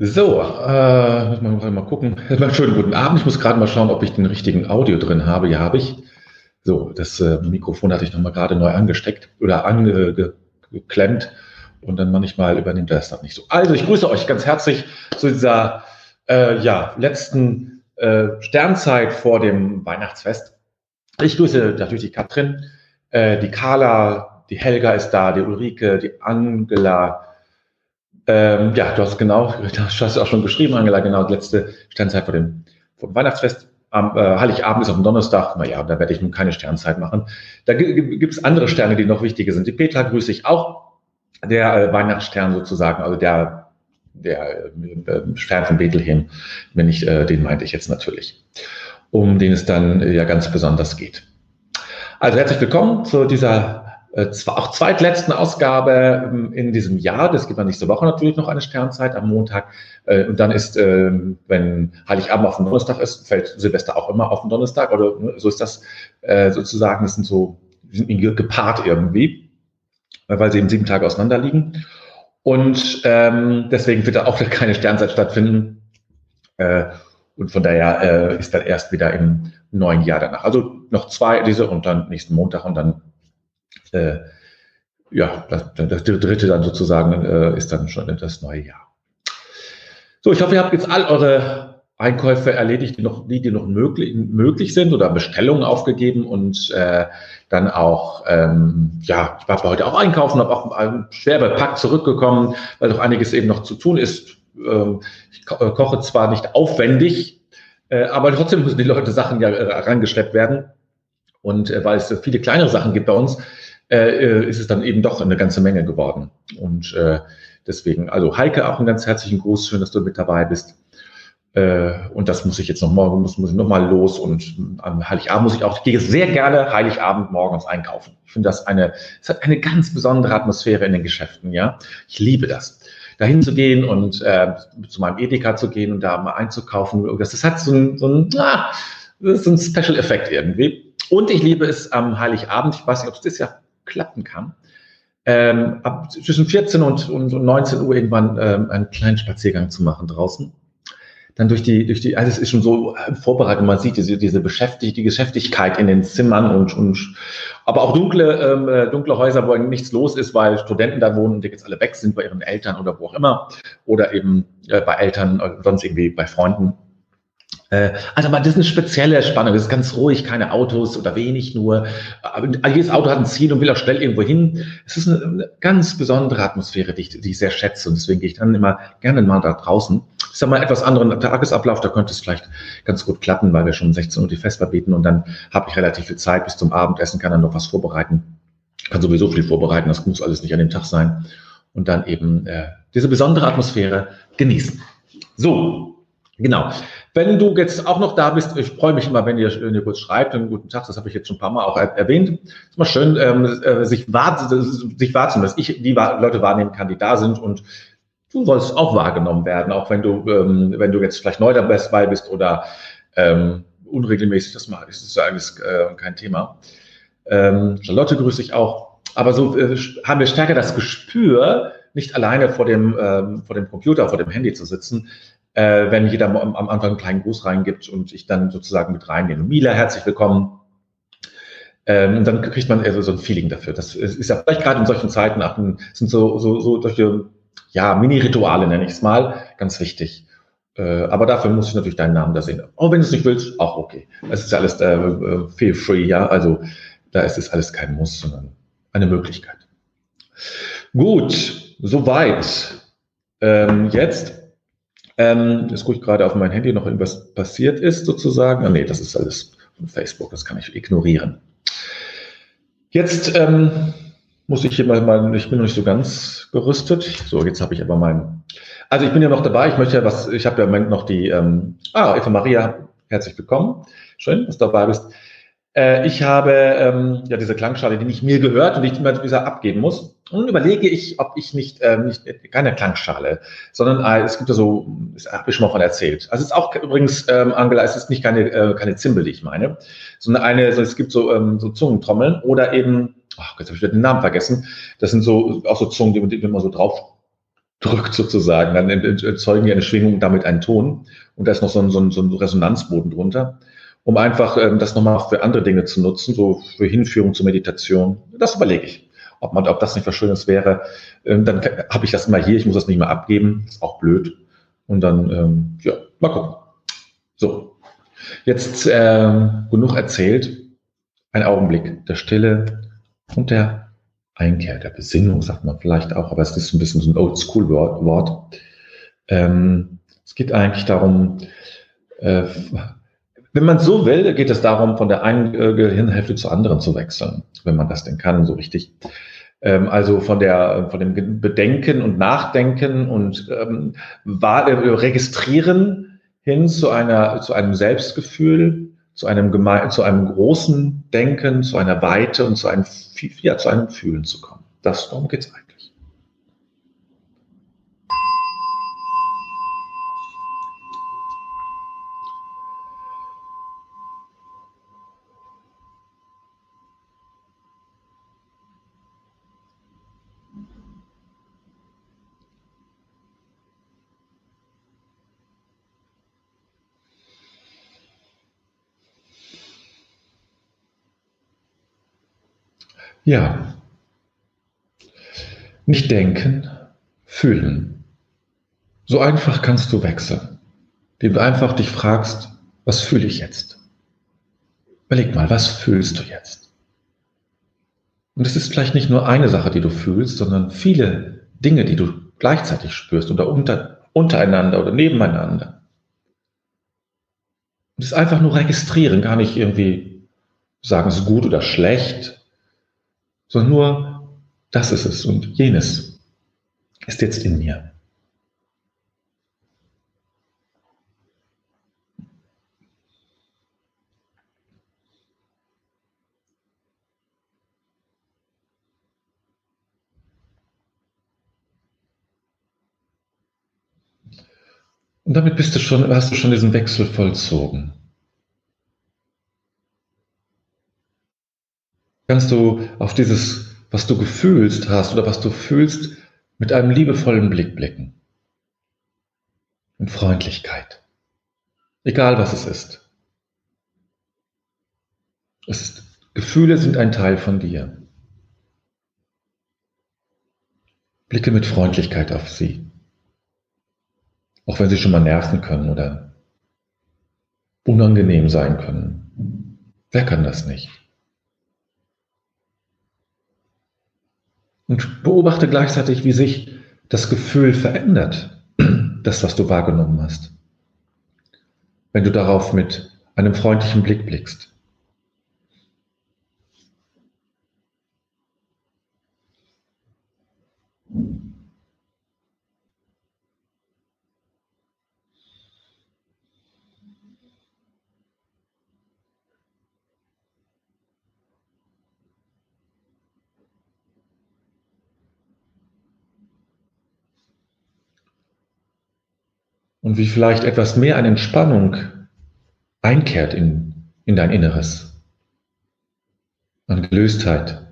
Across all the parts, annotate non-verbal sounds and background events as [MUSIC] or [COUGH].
So, äh, muss man mal gucken. [LAUGHS] Schönen guten Abend. Ich muss gerade mal schauen, ob ich den richtigen Audio drin habe. Ja, habe ich. So, das äh, Mikrofon hatte ich noch mal gerade neu angesteckt oder angeklemmt und dann manchmal übernimmt er es dann nicht so. Also, ich grüße euch ganz herzlich zu dieser äh, ja, letzten äh, Sternzeit vor dem Weihnachtsfest. Ich grüße natürlich die Katrin, äh, die Carla, die Helga ist da, die Ulrike, die Angela, ähm, ja, du hast genau, du hast auch schon geschrieben, Angela, genau, die letzte Sternzeit vor dem, vor dem Weihnachtsfest. Am äh, Heiligabend ist auf dem Donnerstag, naja, da werde ich nun keine Sternzeit machen. Da gibt es andere Sterne, die noch wichtiger sind. Die Petra grüße ich auch, der äh, Weihnachtsstern sozusagen, also der, der äh, Stern von Bethlehem, wenn ich, äh, den meinte ich jetzt natürlich, um den es dann äh, ja ganz besonders geht. Also herzlich willkommen zu dieser äh, zwar auch zweitletzten Ausgabe ähm, in diesem Jahr. Das gibt dann nächste Woche natürlich noch eine Sternzeit am Montag. Äh, und dann ist, ähm, wenn Heiligabend auf dem Donnerstag ist, fällt Silvester auch immer auf den Donnerstag. Oder ne, so ist das äh, sozusagen. Das sind so, sind gepaart irgendwie, weil sie eben sieben Tage auseinander liegen. Und ähm, deswegen wird da auch keine Sternzeit stattfinden. und von daher ist dann erst wieder im neuen Jahr danach. Also noch zwei diese und dann nächsten Montag und dann äh, ja, das, das, dritte dann sozusagen äh, ist dann schon das neue Jahr. So, ich hoffe, ihr habt jetzt all eure Einkäufe erledigt, die noch, die, die noch möglich, möglich sind oder Bestellungen aufgegeben und äh, dann auch, ähm, ja, ich war heute auch einkaufen, habe auch schwer bepackt zurückgekommen, weil doch einiges eben noch zu tun ist. Ähm, ich ko äh, koche zwar nicht aufwendig, äh, aber trotzdem müssen die Leute Sachen ja äh, herangeschleppt werden. Und äh, weil es viele kleinere Sachen gibt bei uns, äh, ist es dann eben doch eine ganze Menge geworden. Und äh, deswegen, also Heike, auch einen ganz herzlichen Gruß, schön, dass du mit dabei bist. Äh, und das muss ich jetzt noch morgen, muss, muss ich noch mal los und am Heiligabend muss ich auch, ich gehe sehr gerne Heiligabend morgens einkaufen. Ich finde das eine, es hat eine ganz besondere Atmosphäre in den Geschäften, ja. Ich liebe das dahin zu gehen und äh, zu meinem Edeka zu gehen und da mal einzukaufen. Das, das hat so ein, so ein, ah, so ein Special-Effekt irgendwie. Und ich liebe es am Heiligabend, ich weiß nicht, ob es das Jahr klappen kann, ähm, ab zwischen 14 und, und 19 Uhr irgendwann ähm, einen kleinen Spaziergang zu machen draußen. Dann durch die, durch die, also es ist schon so vorbereitet, man sieht diese, diese Beschäftig die Geschäftigkeit in den Zimmern und, und aber auch dunkle, ähm, äh, dunkle Häuser, wo nichts los ist, weil Studenten da wohnen und die jetzt alle weg sind bei ihren Eltern oder wo auch immer. Oder eben äh, bei Eltern oder sonst irgendwie bei Freunden. Äh, also, aber das ist eine spezielle Spannung. Es ist ganz ruhig, keine Autos oder wenig nur. Aber jedes Auto hat ein Ziel und will auch schnell irgendwo hin. Es ist eine, ganz besondere Atmosphäre, die ich, die ich, sehr schätze. Und deswegen gehe ich dann immer gerne mal da draußen. Ist ja mal etwas anderen Tagesablauf. Da könnte es vielleicht ganz gut klappen, weil wir schon 16 Uhr die Vesper bieten. Und dann habe ich relativ viel Zeit bis zum Abendessen, kann dann noch was vorbereiten. Kann sowieso viel vorbereiten. Das muss alles nicht an dem Tag sein. Und dann eben äh, diese besondere Atmosphäre genießen. So, genau. Wenn du jetzt auch noch da bist, ich freue mich immer, wenn ihr, wenn ihr kurz schreibt, einen guten Tag, das habe ich jetzt schon ein paar Mal auch erwähnt. ist mal schön, ähm, äh, sich, sich wahrzunehmen, dass ich die Leute wahrnehmen kann, die da sind und du sollst auch wahrgenommen werden, auch wenn du, ähm, wenn du jetzt vielleicht neu dabei bist oder ähm, unregelmäßig das machst, ist das eigentlich äh, kein Thema. Ähm, Charlotte grüße ich auch. Aber so äh, haben wir stärker das Gespür, nicht alleine vor dem, ähm, vor dem Computer, vor dem Handy zu sitzen, äh, wenn jeder am, Anfang einen kleinen Gruß reingibt und ich dann sozusagen mit reingehe. Mila, herzlich willkommen. Ähm, dann kriegt man also so ein Feeling dafür. Das ist ja vielleicht gerade in solchen Zeiten, ach, sind so, so, so solche, ja, Mini-Rituale nenne ich es mal, ganz wichtig. Äh, aber dafür muss ich natürlich deinen Namen da sehen. Auch wenn du es nicht willst, auch okay. Es ist ja alles äh, feel free, ja. Also da ist es alles kein Muss, sondern eine Möglichkeit. Gut, soweit. Ähm, jetzt ähm, jetzt gucke ich gerade auf mein Handy, noch irgendwas passiert ist sozusagen. Ah, nee, das ist alles von Facebook, das kann ich ignorieren. Jetzt ähm, muss ich hier mal, mal, ich bin noch nicht so ganz gerüstet. So, jetzt habe ich aber meinen. Also ich bin ja noch dabei, ich möchte ja was, ich habe ja im Moment noch die, ähm, ah, Eva Maria, herzlich willkommen. Schön, dass du dabei bist. Äh, ich habe ähm, ja diese Klangschale, die nicht mir gehört und die ich immer wieder abgeben muss. Und nun überlege ich, ob ich nicht, ähm, nicht keine Klangschale, sondern äh, es gibt ja so, das habe ich schon mal von erzählt. Also es ist auch übrigens, ähm, Angela, es ist nicht keine, äh, keine Zimbel, die ich meine, sondern eine, so, es gibt so, ähm, so Zungentrommeln oder eben, ach, jetzt habe ich wieder den Namen vergessen. Das sind so auch so Zungen, die, die man so drauf drückt sozusagen, dann erzeugen die eine Schwingung, damit einen Ton und da ist noch so ein, so ein, so ein Resonanzboden drunter, um einfach ähm, das nochmal für andere Dinge zu nutzen, so für Hinführung zur Meditation. Das überlege ich, ob, man, ob das nicht was Schönes wäre. Ähm, dann habe ich das immer hier, ich muss das nicht mehr abgeben, ist auch blöd. Und dann, ähm, ja, mal gucken. So, jetzt äh, genug erzählt. Ein Augenblick der Stille und der Einkehr, der Besinnung, sagt man vielleicht auch, aber es ist ein bisschen so ein Oldschool-Wort. Ähm, es geht eigentlich darum, äh, wenn man so will, geht es darum, von der einen äh, Gehirnhälfte zur anderen zu wechseln, wenn man das denn kann, so richtig. Ähm, also von der, von dem Bedenken und Nachdenken und ähm, äh, registrieren hin zu einer, zu einem Selbstgefühl, zu einem, geme zu einem großen Denken, zu einer Weite und zu einem, ja, zu einem Fühlen zu kommen. Das, darum geht es eigentlich. Ja. Nicht denken, fühlen. So einfach kannst du wechseln, indem du einfach dich fragst, was fühle ich jetzt? Überleg mal, was fühlst du jetzt? Und es ist vielleicht nicht nur eine Sache, die du fühlst, sondern viele Dinge, die du gleichzeitig spürst oder unter, untereinander oder nebeneinander. Und es einfach nur registrieren, gar nicht irgendwie sagen, es ist gut oder schlecht, sondern nur, das ist es und jenes ist jetzt in mir. Und damit bist du schon, hast du schon diesen Wechsel vollzogen. Kannst du auf dieses, was du gefühlst hast oder was du fühlst, mit einem liebevollen Blick blicken. Und Freundlichkeit. Egal was es ist. Es ist Gefühle sind ein Teil von dir. Blicke mit Freundlichkeit auf sie. Auch wenn sie schon mal nerven können oder unangenehm sein können. Wer kann das nicht? Und beobachte gleichzeitig, wie sich das Gefühl verändert, [CLEARS THROAT] das, was du wahrgenommen hast. Wenn du darauf mit einem freundlichen Blick blickst. Und wie vielleicht etwas mehr an Entspannung einkehrt in, in dein Inneres, an Gelöstheit.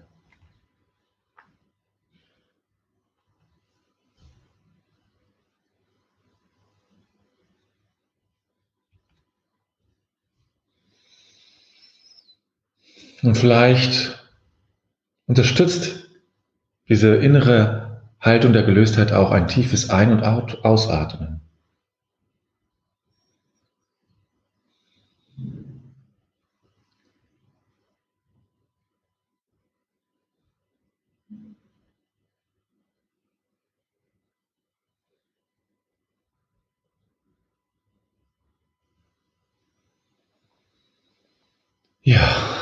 Und vielleicht unterstützt diese innere Haltung der Gelöstheit auch ein tiefes Ein- und Ausatmen. Ja.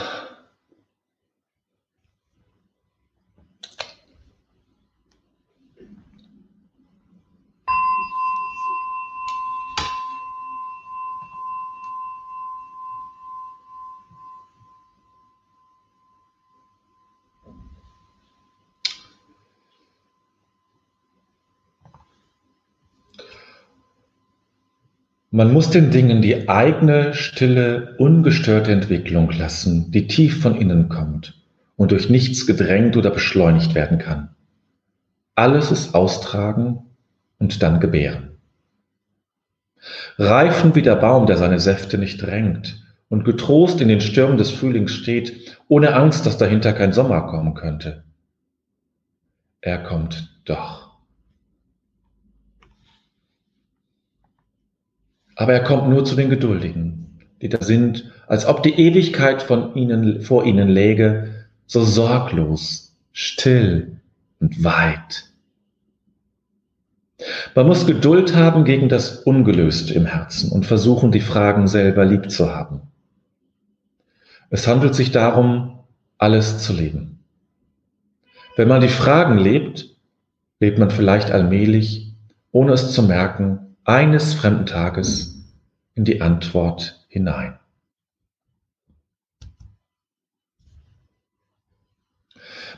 Man muss den Dingen die eigene, stille, ungestörte Entwicklung lassen, die tief von innen kommt und durch nichts gedrängt oder beschleunigt werden kann. Alles ist austragen und dann gebären. Reifen wie der Baum, der seine Säfte nicht drängt und getrost in den Stürmen des Frühlings steht, ohne Angst, dass dahinter kein Sommer kommen könnte. Er kommt doch. Aber er kommt nur zu den Geduldigen, die da sind, als ob die Ewigkeit von ihnen, vor ihnen läge, so sorglos, still und weit. Man muss Geduld haben gegen das Ungelöste im Herzen und versuchen, die Fragen selber lieb zu haben. Es handelt sich darum, alles zu leben. Wenn man die Fragen lebt, lebt man vielleicht allmählich, ohne es zu merken, eines fremden Tages in die Antwort hinein.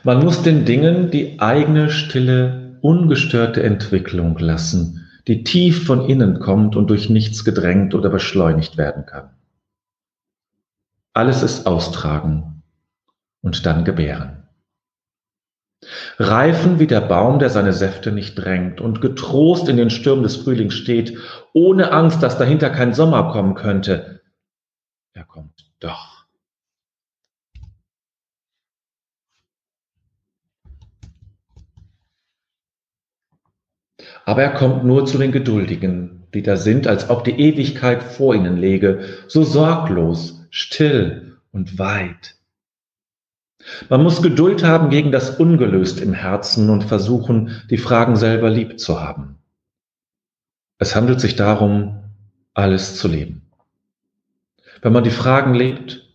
Man muss den Dingen die eigene stille, ungestörte Entwicklung lassen, die tief von innen kommt und durch nichts gedrängt oder beschleunigt werden kann. Alles ist austragen und dann gebären. Reifen wie der Baum, der seine Säfte nicht drängt und getrost in den Stürmen des Frühlings steht, ohne Angst, dass dahinter kein Sommer kommen könnte. Er kommt doch. Aber er kommt nur zu den Geduldigen, die da sind, als ob die Ewigkeit vor ihnen läge, so sorglos, still und weit. Man muss Geduld haben gegen das Ungelöst im Herzen und versuchen, die Fragen selber lieb zu haben. Es handelt sich darum, alles zu leben. Wenn man die Fragen lebt,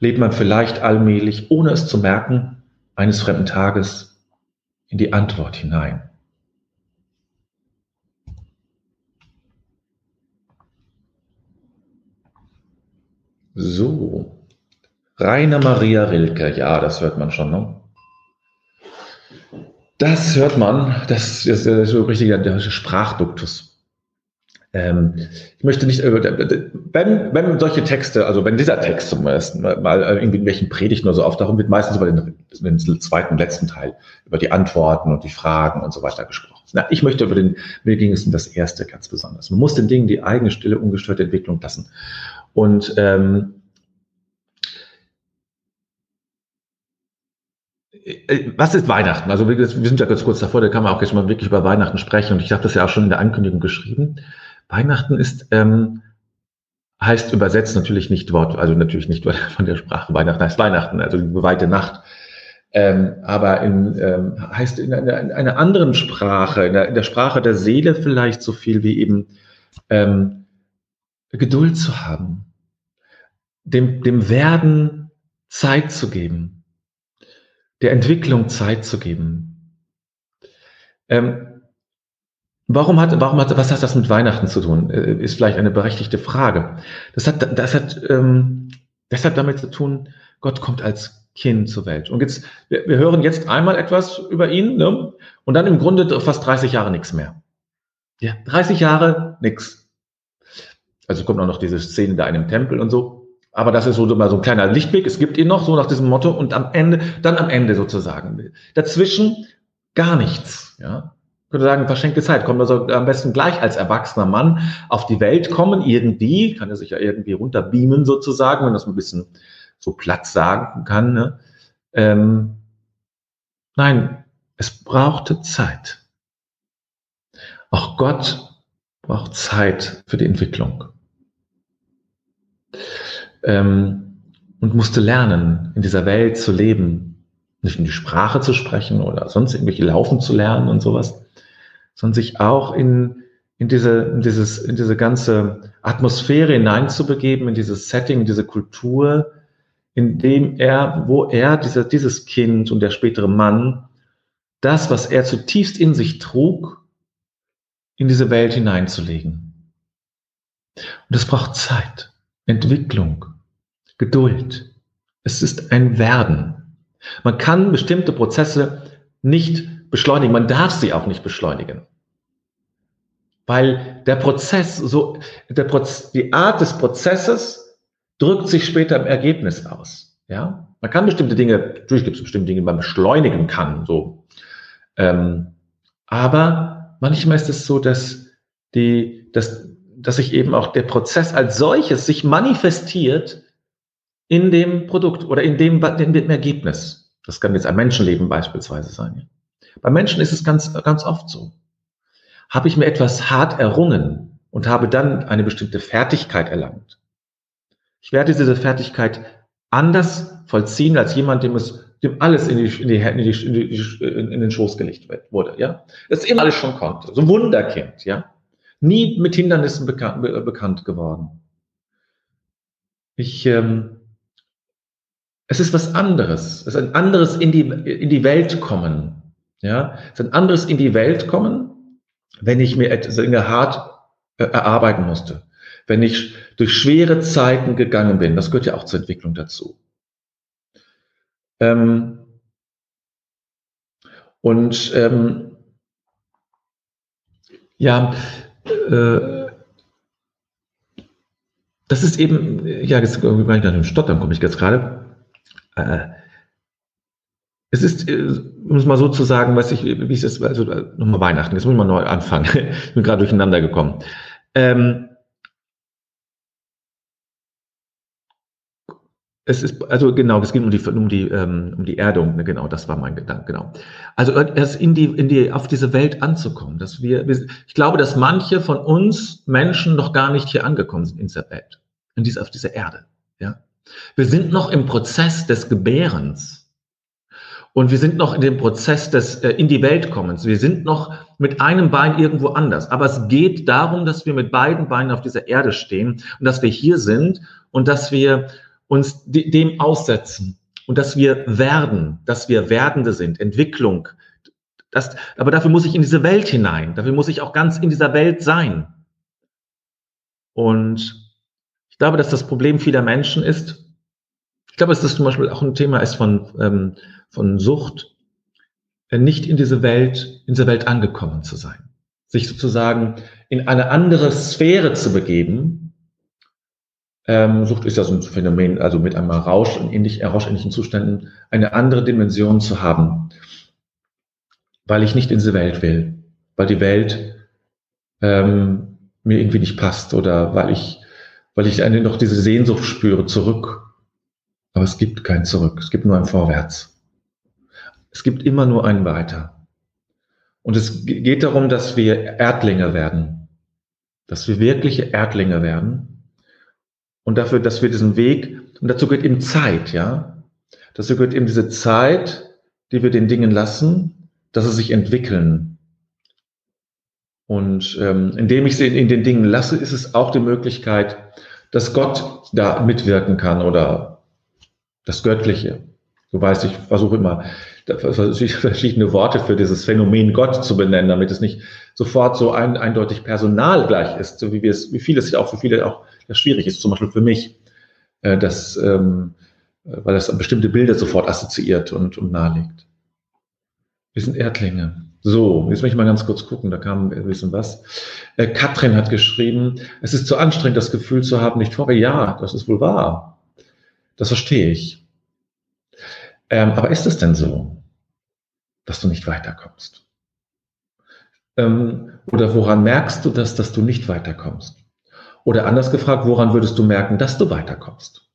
lebt man vielleicht allmählich, ohne es zu merken, eines fremden Tages in die Antwort hinein. So, Rainer Maria Rilke, ja, das hört man schon. Ne? Das hört man, das ist so richtig der Sprachduktus. Ähm, ich möchte nicht, äh, wenn, wenn solche Texte, also wenn dieser Text zum ersten Mal äh, in welchen Predigten oder so auftauchen, wird meistens über den, den zweiten, letzten Teil, über die Antworten und die Fragen und so weiter gesprochen. Na, ich möchte über den, mir ging es um das erste ganz besonders. Man muss den Dingen die eigene stille, ungestörte Entwicklung lassen. Und ähm, was ist Weihnachten? Also wir sind ja ganz kurz davor, da kann man auch jetzt mal wirklich über Weihnachten sprechen und ich habe das ja auch schon in der Ankündigung geschrieben. Weihnachten ist, ähm, heißt übersetzt natürlich nicht Wort, also natürlich nicht [LAUGHS] von der Sprache Weihnachten heißt Weihnachten, also die weite Nacht. Ähm, aber in, ähm, heißt in einer, in einer anderen Sprache, in der, in der, Sprache der Seele vielleicht so viel wie eben ähm, Geduld zu haben, dem, dem Werden Zeit zu geben der Entwicklung Zeit zu geben. Ähm, warum hat, warum hat, was hat das mit Weihnachten zu tun? Äh, ist vielleicht eine berechtigte Frage. Das hat, das hat, ähm, das hat damit zu tun, Gott kommt als Kind zur Welt. Und jetzt, wir, wir hören jetzt einmal etwas über ihn, ne? und dann im Grunde fast 30 Jahre nichts mehr. Ja, 30 Jahre nix. Also kommt auch noch diese Szene da in dem Tempel und so. Aber das ist so mal so ein kleiner Lichtblick. Es gibt ihn noch so nach diesem Motto und am Ende, dann am Ende sozusagen. Dazwischen gar nichts. Ja, ich würde sagen, verschenkte Zeit. Kommt also am besten gleich als erwachsener Mann auf die Welt kommen, irgendwie, kann er sich ja irgendwie runterbeamen sozusagen, wenn das ein bisschen so platt sagen kann. Ne? Ähm, nein, es brauchte Zeit. Auch Gott braucht Zeit für die Entwicklung ähm, und musste lernen, in dieser Welt zu leben. Nicht in die Sprache zu sprechen oder sonst irgendwelche Laufen zu lernen und sowas, sondern sich auch in, in, diese, in, dieses, in diese ganze Atmosphäre hineinzubegeben, in dieses Setting, in diese Kultur, in dem er, wo er, dieser, dieses Kind und der spätere Mann, das, was er zutiefst in sich trug, in diese Welt hineinzulegen. Und es braucht Zeit. Entwicklung, Geduld. Es ist ein Werden. Man kann bestimmte Prozesse nicht beschleunigen. Man darf sie auch nicht beschleunigen. Weil der Prozess, so, der Proz die Art des Prozesses drückt sich später im Ergebnis aus. Ja? Man kann bestimmte Dinge, natürlich gibt es bestimmte Dinge, die man beschleunigen kann, so. Ähm, aber manchmal ist es so, dass die, dass, dass sich eben auch der Prozess als solches sich manifestiert in dem Produkt oder in dem, in dem Ergebnis. Das kann jetzt ein Menschenleben beispielsweise sein. Bei Menschen ist es ganz, ganz oft so. Habe ich mir etwas hart errungen und habe dann eine bestimmte Fertigkeit erlangt. Ich werde diese Fertigkeit anders vollziehen als jemand, dem es dem alles in, die, in, die, in, die, in, den Schoß gelegt wurde, ja. Das immer alles schon konnte. So ein Wunderkind, ja. Nie mit Hindernissen bekannt, be, bekannt geworden. Ich, ähm, es ist was anderes. Es ist ein anderes in die, in die Welt kommen, ja. Es ist ein anderes in die Welt kommen, wenn ich mir etwas hart äh, erarbeiten musste. Wenn ich durch schwere Zeiten gegangen bin. Das gehört ja auch zur Entwicklung dazu. Ähm, und ähm, ja, äh, das ist eben, ja, jetzt war ich gerade im Stottern, komme ich jetzt gerade. Äh, es ist, äh, um es mal so zu sagen, was ich, wie ist es, also nochmal Weihnachten, jetzt muss ich mal neu anfangen. [LAUGHS] ich bin gerade durcheinander gekommen. Ähm, Es ist, also genau, es geht um die, um die, ähm, um die Erdung, ne, genau, das war mein Gedanke, genau. Also erst in die, in die, auf diese Welt anzukommen, dass wir, ich glaube, dass manche von uns Menschen noch gar nicht hier angekommen sind in dieser Welt, in dieser, auf dieser Erde, ja. Wir sind noch im Prozess des Gebärens. Und wir sind noch in dem Prozess des äh, in die Welt kommens. Wir sind noch mit einem Bein irgendwo anders. Aber es geht darum, dass wir mit beiden Beinen auf dieser Erde stehen und dass wir hier sind und dass wir uns dem aussetzen und dass wir werden, dass wir Werdende sind, Entwicklung. Das, aber dafür muss ich in diese Welt hinein. Dafür muss ich auch ganz in dieser Welt sein. Und ich glaube, dass das Problem vieler Menschen ist, ich glaube, dass das zum Beispiel auch ein Thema ist von, ähm, von Sucht, äh, nicht in diese Welt, in diese Welt angekommen zu sein. Sich sozusagen in eine andere Sphäre zu begeben, ähm, Sucht ist ja so ein Phänomen, also mit einem Rausch und ähnlich, äh, rauschähnlichen Zuständen eine andere Dimension zu haben, weil ich nicht in diese Welt will, weil die Welt ähm, mir irgendwie nicht passt oder weil ich, weil ich eine, noch diese Sehnsucht spüre zurück. Aber es gibt kein Zurück, es gibt nur ein Vorwärts. Es gibt immer nur ein Weiter. Und es geht darum, dass wir Erdlinge werden, dass wir wirkliche Erdlinge werden und dafür, dass wir diesen Weg, und dazu gehört eben Zeit, ja. Dazu gehört eben diese Zeit, die wir den Dingen lassen, dass sie sich entwickeln. Und ähm, indem ich sie in, in den Dingen lasse, ist es auch die Möglichkeit, dass Gott da mitwirken kann oder das Göttliche. Du weißt, ich versuche immer [LAUGHS] verschiedene Worte für dieses Phänomen Gott zu benennen, damit es nicht sofort so ein, eindeutig personal gleich ist, so wie wir es, wie vieles ja auch für viele auch schwierig ist, zum Beispiel für mich, äh, dass, ähm, weil das bestimmte Bilder sofort assoziiert und, und nahelegt. Wir sind Erdlinge. So, jetzt möchte ich mal ganz kurz gucken, da kam ein bisschen was. Äh, Katrin hat geschrieben, es ist zu anstrengend, das Gefühl zu haben, nicht vor. Ja, das ist wohl wahr. Das verstehe ich. Ähm, aber ist es denn so, dass du nicht weiterkommst? Ähm, oder woran merkst du das, dass du nicht weiterkommst? Oder anders gefragt, woran würdest du merken, dass du weiterkommst?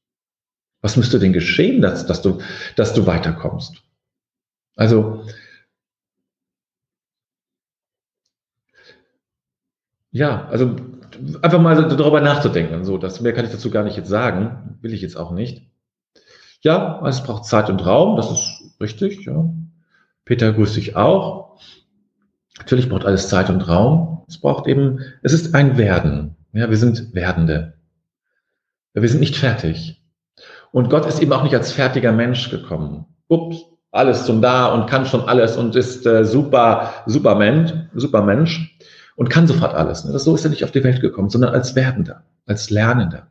Was müsste denn geschehen, dass, dass, du, dass du weiterkommst? Also, ja, also einfach mal darüber nachzudenken. So, das mehr kann ich dazu gar nicht jetzt sagen, will ich jetzt auch nicht. Ja, es braucht Zeit und Raum, das ist richtig. Ja. Peter grüßt dich auch. Natürlich braucht alles Zeit und Raum. Es braucht eben, es ist ein Werden. Ja, wir sind Werdende. Wir sind nicht fertig. Und Gott ist eben auch nicht als fertiger Mensch gekommen. Ups, alles schon da und kann schon alles und ist äh, super, super Mensch, super Mensch und kann sofort alles. Ne? So ist er nicht auf die Welt gekommen, sondern als Werdender, als Lernender,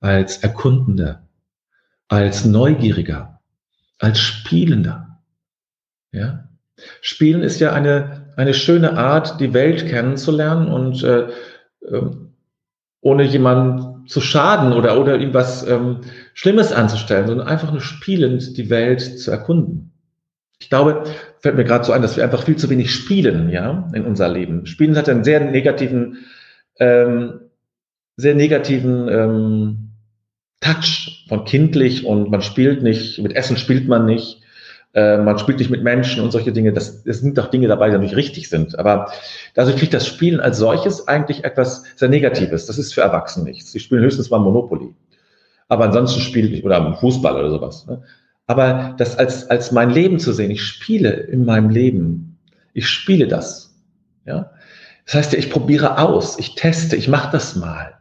als Erkundender, als Neugieriger, als Spielender. Ja? Spielen ist ja eine, eine schöne Art, die Welt kennenzulernen und äh, ähm, ohne jemanden zu schaden oder, oder ihm was ähm, Schlimmes anzustellen, sondern einfach nur spielend die Welt zu erkunden. Ich glaube, fällt mir gerade so ein, dass wir einfach viel zu wenig spielen, ja, in unser Leben. Spielen hat einen sehr negativen, ähm, sehr negativen ähm, Touch von kindlich und man spielt nicht, mit Essen spielt man nicht, äh, man spielt nicht mit Menschen und solche Dinge. Das, das sind doch Dinge dabei, die natürlich richtig sind. Aber dadurch kriegt das Spielen als solches eigentlich etwas sehr Negatives. Das ist für Erwachsene nichts. Sie spielen höchstens mal Monopoly. Aber ansonsten spiele ich, oder Fußball oder sowas. Ne? Aber das als, als mein Leben zu sehen, ich spiele in meinem Leben. Ich spiele das. Ja? Das heißt ja, ich probiere aus, ich teste, ich mache das mal.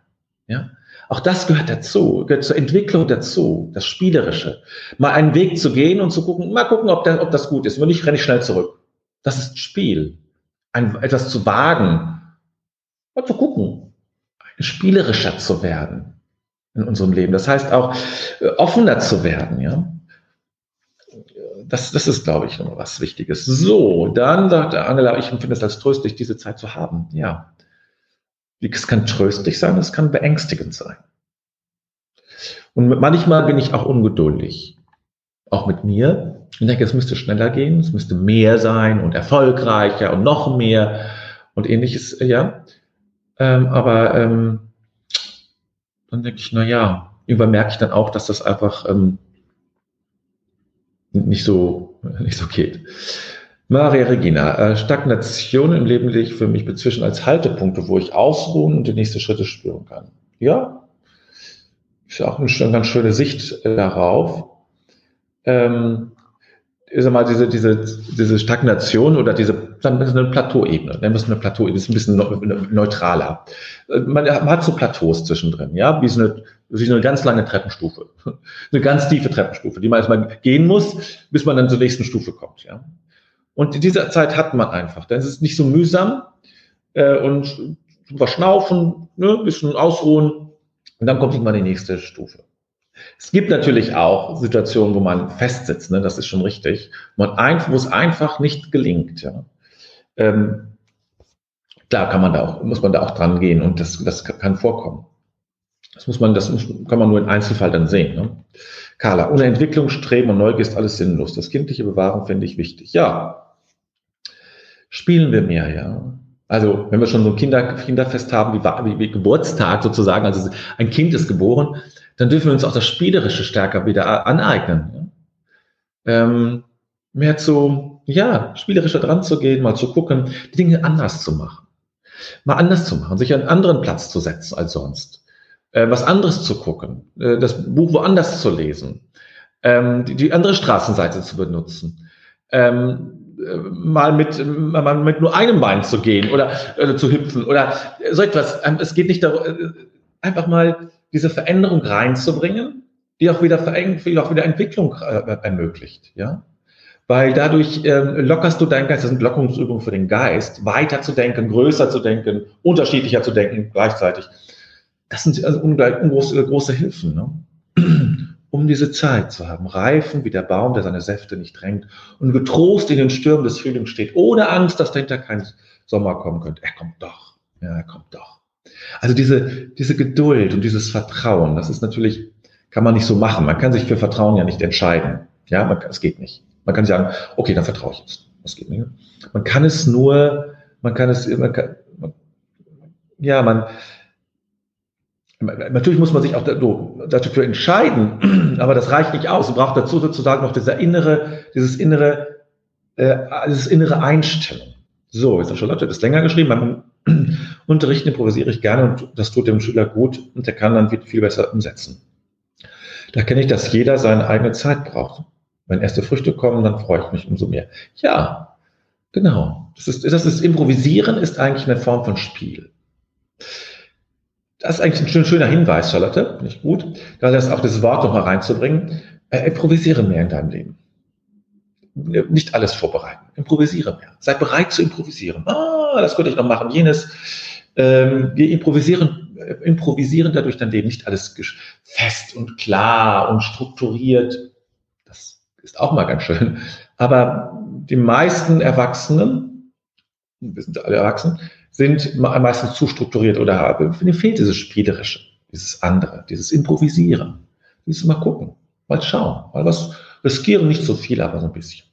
Ja? Auch das gehört dazu, gehört zur Entwicklung dazu, das Spielerische. Mal einen Weg zu gehen und zu gucken, mal gucken, ob, der, ob das gut ist. Wenn nicht, renne ich schnell zurück. Das ist Spiel. Ein, etwas zu wagen. Mal zu gucken. Spielerischer zu werden in unserem Leben. Das heißt auch, äh, offener zu werden, ja. Das, das ist, glaube ich, noch was Wichtiges. So, dann sagt Angela, ich empfinde es als tröstlich, diese Zeit zu haben. Ja. Es kann tröstlich sein, es kann beängstigend sein. Und manchmal bin ich auch ungeduldig. Auch mit mir. Ich denke, es müsste schneller gehen, es müsste mehr sein und erfolgreicher und noch mehr und ähnliches, ja. Ähm, aber ähm, dann denke ich, na ja, irgendwann merke ich dann auch, dass das einfach ähm, nicht so, nicht so geht. Maria Regina, äh, Stagnation im Leben ich für mich bezwischen als Haltepunkte, wo ich ausruhen und die nächsten Schritte spüren kann. Ja, ist ja auch eine ganz schöne Sicht äh, darauf. Ähm, sag mal, diese, diese, diese Stagnation oder diese, dann ist eine Plateauebene, wir es eine Plateauebene, ist ein bisschen neutraler. Äh, man hat so Plateaus zwischendrin, ja, wie so eine, wie so eine ganz lange Treppenstufe. [LAUGHS] Eine ganz tiefe Treppenstufe, die man erstmal gehen muss, bis man dann zur nächsten Stufe kommt, ja. Und in dieser Zeit hat man einfach. Dann ist es nicht so mühsam äh, und verschnaufen, ne, bisschen ausruhen und dann kommt irgendwann die nächste Stufe. Es gibt natürlich auch Situationen, wo man festsitzt, ne, das ist schon richtig, man ein, wo es einfach nicht gelingt. Ja. Ähm, klar kann man da auch, muss man da auch dran gehen und das, das kann vorkommen. Das muss man, das muss, kann man nur im Einzelfall dann sehen. Ne? Carla, ohne Entwicklung, Streben und Neugier ist alles sinnlos. Das kindliche Bewahren finde ich wichtig. Ja, spielen wir mehr, ja. Also, wenn wir schon so ein Kinder, Kinderfest haben, wie, wie, Geburtstag sozusagen, also ein Kind ist geboren, dann dürfen wir uns auch das Spielerische stärker wieder aneignen. Ja? Ähm, mehr zu, ja, spielerischer dran zu gehen, mal zu gucken, die Dinge anders zu machen. Mal anders zu machen, sich an einen anderen Platz zu setzen als sonst. Äh, was anderes zu gucken, äh, das Buch woanders zu lesen, ähm, die, die andere Straßenseite zu benutzen. Ähm, mal mit, mal mit nur einem Bein zu gehen oder, oder zu hüpfen oder so etwas. Ähm, es geht nicht darum, äh, einfach mal diese Veränderung reinzubringen, die auch wieder, die auch wieder Entwicklung äh, ermöglicht, ja. Weil dadurch ähm, lockerst du deinen Geist, das sind Lockerungsübungen für den Geist, weiter zu denken, größer zu denken, unterschiedlicher zu denken gleichzeitig. Das sind also ungleich, große, große Hilfen. Ne? Um diese Zeit zu haben, reifen wie der Baum, der seine Säfte nicht drängt und getrost in den Stürmen des Frühlings steht, ohne Angst, dass dahinter kein Sommer kommen könnte. Er kommt doch. Ja, er kommt doch. Also diese, diese Geduld und dieses Vertrauen, das ist natürlich, kann man nicht so machen. Man kann sich für Vertrauen ja nicht entscheiden. Ja, man, es geht nicht. Man kann sagen, okay, dann vertraue ich jetzt. Das geht nicht. Man kann es nur, man kann es, man kann, man, ja, man, Natürlich muss man sich auch dafür entscheiden, [CLEARS THROAT] aber das reicht nicht aus. Man braucht dazu sozusagen noch dieser innere, dieses innere, äh, dieses innere Einstellung. So, jetzt hat Charlotte das länger geschrieben. Beim [CLEARS THROAT] Unterrichten improvisiere ich gerne und das tut dem Schüler gut und der kann dann viel besser umsetzen. Da kenne ich, dass jeder seine eigene Zeit braucht. Wenn erste Früchte kommen, dann freue ich mich umso mehr. Ja, genau. Das ist, das ist Improvisieren ist eigentlich eine Form von Spiel. Das ist eigentlich ein schöner Hinweis, Charlotte, nicht gut, da das auch das Wort nochmal reinzubringen. Äh, improvisiere mehr in deinem Leben. Nicht alles vorbereiten. Improvisiere mehr. Sei bereit zu improvisieren. Ah, das könnte ich noch machen. Jenes. Ähm, wir improvisieren, äh, improvisieren dadurch dein Leben nicht alles fest und klar und strukturiert. Das ist auch mal ganz schön. Aber die meisten Erwachsenen, wir sind alle erwachsen, sind meistens zu strukturiert oder habe. Mir fehlt dieses Spielerische, dieses andere, dieses Improvisieren. Dieses mal gucken, mal schauen, mal was riskieren, nicht so viel, aber so ein bisschen.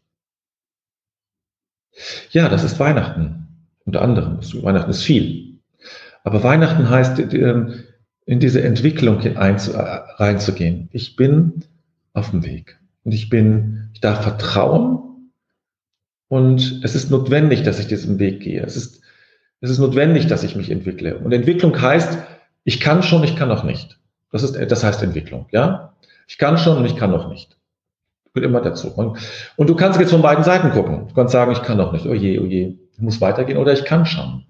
Ja, das ist Weihnachten. Unter anderem. Weihnachten ist viel. Aber Weihnachten heißt, ähm, in diese Entwicklung reinzugehen. Ich bin auf dem Weg. Und ich bin, ich darf vertrauen. Und es ist notwendig, dass ich diesen Weg gehe. Es ist, es ist notwendig, dass ich mich entwickle. Und Entwicklung heißt, ich kann schon, ich kann noch nicht. Das ist, das heißt Entwicklung, ja? Ich kann schon und ich kann noch nicht. Gehört immer dazu. Und, und du kannst jetzt von beiden Seiten gucken. Du kannst sagen, ich kann noch nicht. Oh je, oh je. Ich muss weitergehen oder ich kann schon.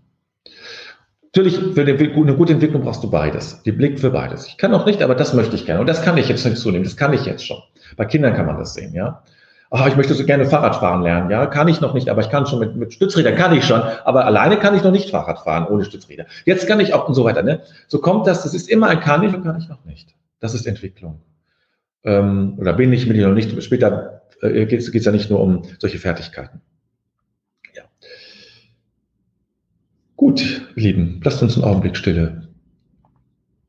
Natürlich, für eine gute Entwicklung brauchst du beides. Die Blick für beides. Ich kann noch nicht, aber das möchte ich gerne. Und das kann ich jetzt hinzunehmen. Das kann ich jetzt schon. Bei Kindern kann man das sehen, ja. Ach, ich möchte so gerne Fahrrad fahren lernen. Ja, kann ich noch nicht, aber ich kann schon mit, mit Stützrädern, kann ich schon. Aber alleine kann ich noch nicht Fahrrad fahren ohne Stützräder. Jetzt kann ich auch und so weiter. Ne? So kommt das, das ist immer ein kann ich und kann ich noch nicht. Das ist Entwicklung. Ähm, oder bin ich, bin ich noch nicht. Später äh, geht es ja nicht nur um solche Fertigkeiten. Ja. Gut, Lieben, lasst uns einen Augenblick Stille.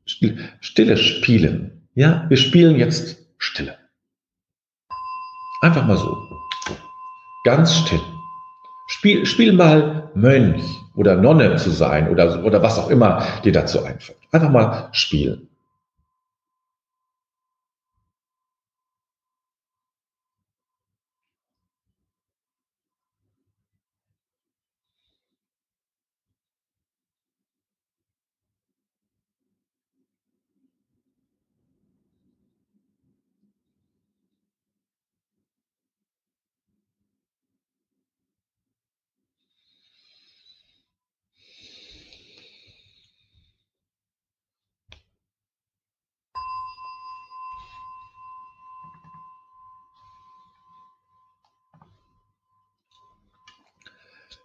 Stille spielen. Ja, wir spielen jetzt Stille. Einfach mal so. Ganz still. Spiel, spiel mal Mönch oder Nonne zu sein oder, oder was auch immer dir dazu einfällt. Einfach mal spielen.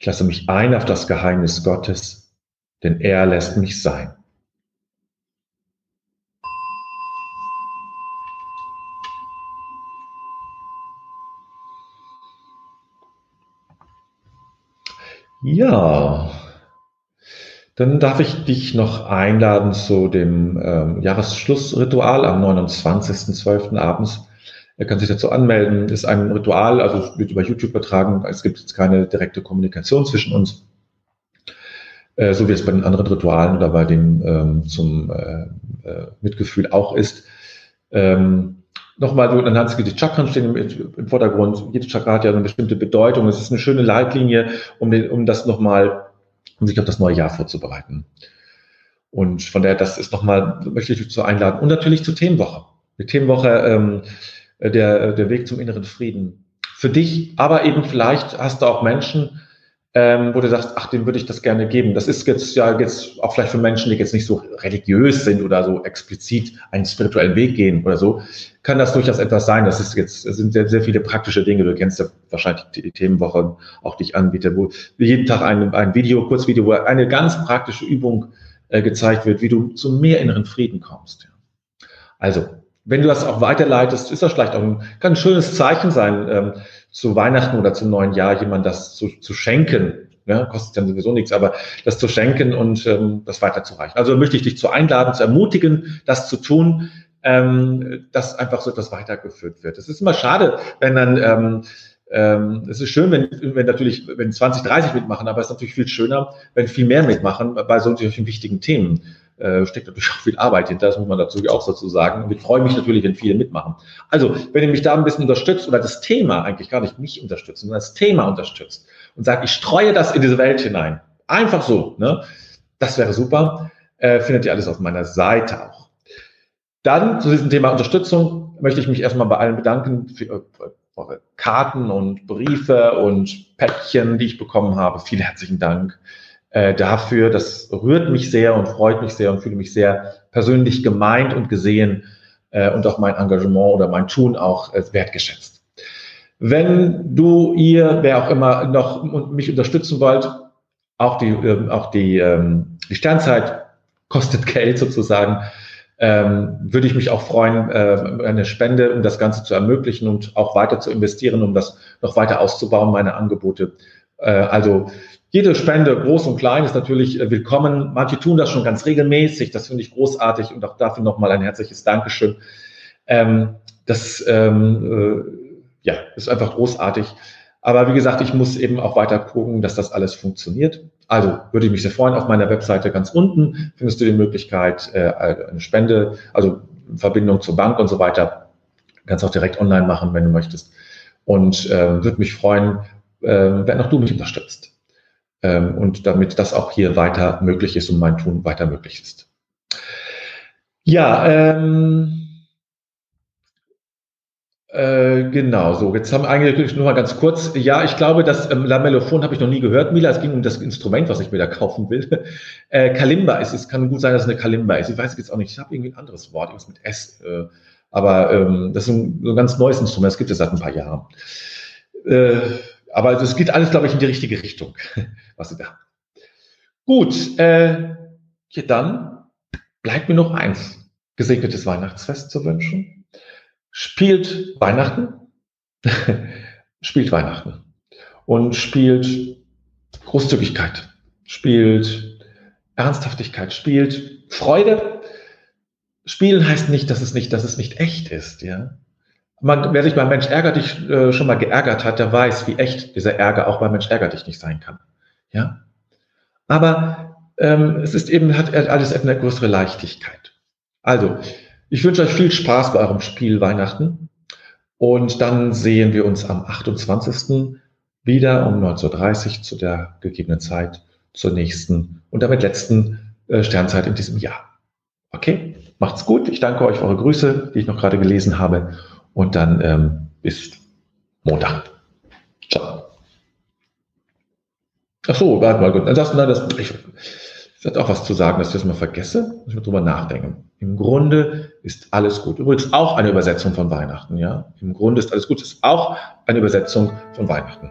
Ich lasse mich ein auf das Geheimnis Gottes, denn er lässt mich sein. Ja, dann darf ich dich noch einladen zu dem ähm, Jahresschlussritual am 29.12. abends er kann sich dazu anmelden, ist ein Ritual, also wird über YouTube übertragen. Es gibt jetzt keine direkte Kommunikation zwischen uns, äh, so wie es bei den anderen Ritualen oder bei dem ähm, zum äh, äh, Mitgefühl auch ist. Ähm, Nochmal, dann hat es die Chakren stehen im, im, Vordergrund. Jede Chakra hat ja eine bestimmte Bedeutung. Es ist eine schöne Leitlinie, um, den, um das nochmal, um sich auf das neue Jahr vorzubereiten. Und von daher, das ist nochmal, möchte ich dazu einladen. Und natürlich zur Themenwoche. Die Themenwoche ähm, äh, der, äh, der Weg zum inneren Frieden. Für dich, aber eben vielleicht hast du auch Menschen, ähm, wo du sagst, ach, dem würde ich das gerne geben. Das ist jetzt ja jetzt auch vielleicht für Menschen, die jetzt nicht so religiös sind oder so explizit einen spirituellen Weg gehen oder so, kann das durchaus etwas sein. Das ist jetzt, das sind sehr, sehr viele praktische Dinge. Du kennst ja wahrscheinlich die Themenwoche auch dich anbietet, wo jeden Tag ein, ein Video, Kurzvideo, wo eine ganz praktische Übung äh, gezeigt wird, wie du zu mehr inneren Frieden kommst. Also, wenn du das auch weiterleitest, ist das vielleicht auch ein, kann ein schönes Zeichen sein, ähm, zu Weihnachten oder zum neuen Jahr jemand das zu, zu schenken. Ja, kostet dann sowieso nichts, aber das zu schenken und ähm, das weiterzureichen. Also möchte ich dich zu einladen, zu ermutigen, das zu tun, ähm, dass einfach so etwas weitergeführt wird. Es ist immer schade, wenn dann ähm, Ähm, es ist schön, wenn, wenn natürlich, wenn 20, 30 mitmachen, aber es ist natürlich viel schöner, wenn viel mehr mitmachen bei solchen wichtigen Themen. Äh, steckt natürlich auch viel Arbeit hinter, das muss man dazu auch dazu sagen. Und ich freue mich natürlich, wenn viele mitmachen. Also, wenn ihr mich da ein bisschen unterstützt oder das Thema eigentlich gar nicht mich unterstützt, sondern das Thema unterstützt und sagt, ich streue das in diese Welt hinein. Einfach so, ne? Das wäre super. Äh, findet ihr alles auf meiner Seite auch. Dann zu diesem Thema Unterstützung möchte ich mich erstmal bei allen bedanken für eure Karten und Briefe und Päckchen, die ich bekommen habe. Vielen herzlichen Dank äh, dafür. Das rührt mich sehr und freut mich sehr und fühle mich sehr persönlich gemeint und gesehen äh, und auch mein Engagement oder mein Tun auch äh, wertgeschätzt. Wenn du, ihr, wer auch immer noch mich unterstützen wollt, auch die, äh, auch die, ähm, die Sternzeit kostet [LAUGHS] Geld sozusagen, ähm, würde ich mich auch freuen, äh, eine Spende, um das Ganze zu ermöglichen und auch weiter zu investieren, um das noch weiter auszubauen, meine Angebote. Äh, also jede Spende, groß und klein, ist natürlich äh, willkommen. Manche tun das schon ganz regelmäßig. Das finde ich großartig und auch dafür nochmal ein herzliches Dankeschön. Ähm, das ähm, äh, ja, ist einfach großartig. Aber wie gesagt, ich muss eben auch weiter gucken, dass das alles funktioniert. Also würde ich mich sehr freuen. Auf meiner Webseite ganz unten findest du die Möglichkeit, äh, eine Spende, also Verbindung zur Bank und so weiter. Kannst auch direkt online machen, wenn du möchtest. Und äh, würde mich freuen, äh, wenn auch du mich unterstützt. Ähm, und damit das auch hier weiter möglich ist und mein Tun weiter möglich ist. Ja, ähm, äh, genau, so. Jetzt haben wir eigentlich nur mal ganz kurz. Ja, ich glaube, das ähm, Lamellophon habe ich noch nie gehört, Mila. Es ging um das Instrument, was ich mir da kaufen will. [LAUGHS] Äh, Kalimba ist es. Kann gut sein, dass es eine Kalimba ist. Ich weiß jetzt auch nicht. Ich habe irgendwie ein anderes Wort, irgendwas mit S. Äh, aber ähm, das ist ein, ein ganz neues Instrument. Das gibt es seit ein paar Jahren. Äh, aber das geht alles, glaube ich, in die richtige Richtung, [LAUGHS] was Sie da haben. Gut, äh, ja, dann bleibt mir noch eins. Gesegnetes Weihnachtsfest zu wünschen. Spielt Weihnachten, [LAUGHS] spielt Weihnachten und spielt Großzügigkeit, spielt Ernsthaftigkeit, spielt Freude. Spielen heißt nicht, dass es nicht, dass es nicht echt ist, ja man, wer sich beim Mensch ärgert dich äh, schon mal geärgert hat, der weiß, wie echt dieser Ärger auch beim Mensch ärgert dich nicht sein kann. Ja, aber ähm, es ist eben hat alles eine größere Leichtigkeit. Also, ich wünsche euch viel Spaß bei eurem Spiel Weihnachten und dann sehen wir uns am 28. wieder um 19.30 Uhr zu der gegebenen Zeit zur nächsten und damit letzten äh, Sternzeit in diesem Jahr. Okay, macht's gut. Ich danke euch für eure Grüße, die ich noch gerade gelesen habe und dann ähm, bis Montag. Ciao. Ach so, warte mal, gut. Das, nein, das, ich, ich hatte auch was zu sagen, dass ich das mal vergesse. Muss ich mal drüber nachdenken. Im Grunde ist alles gut. Übrigens auch eine Übersetzung von Weihnachten, ja. Im Grunde ist alles gut. Ist auch eine Übersetzung von Weihnachten.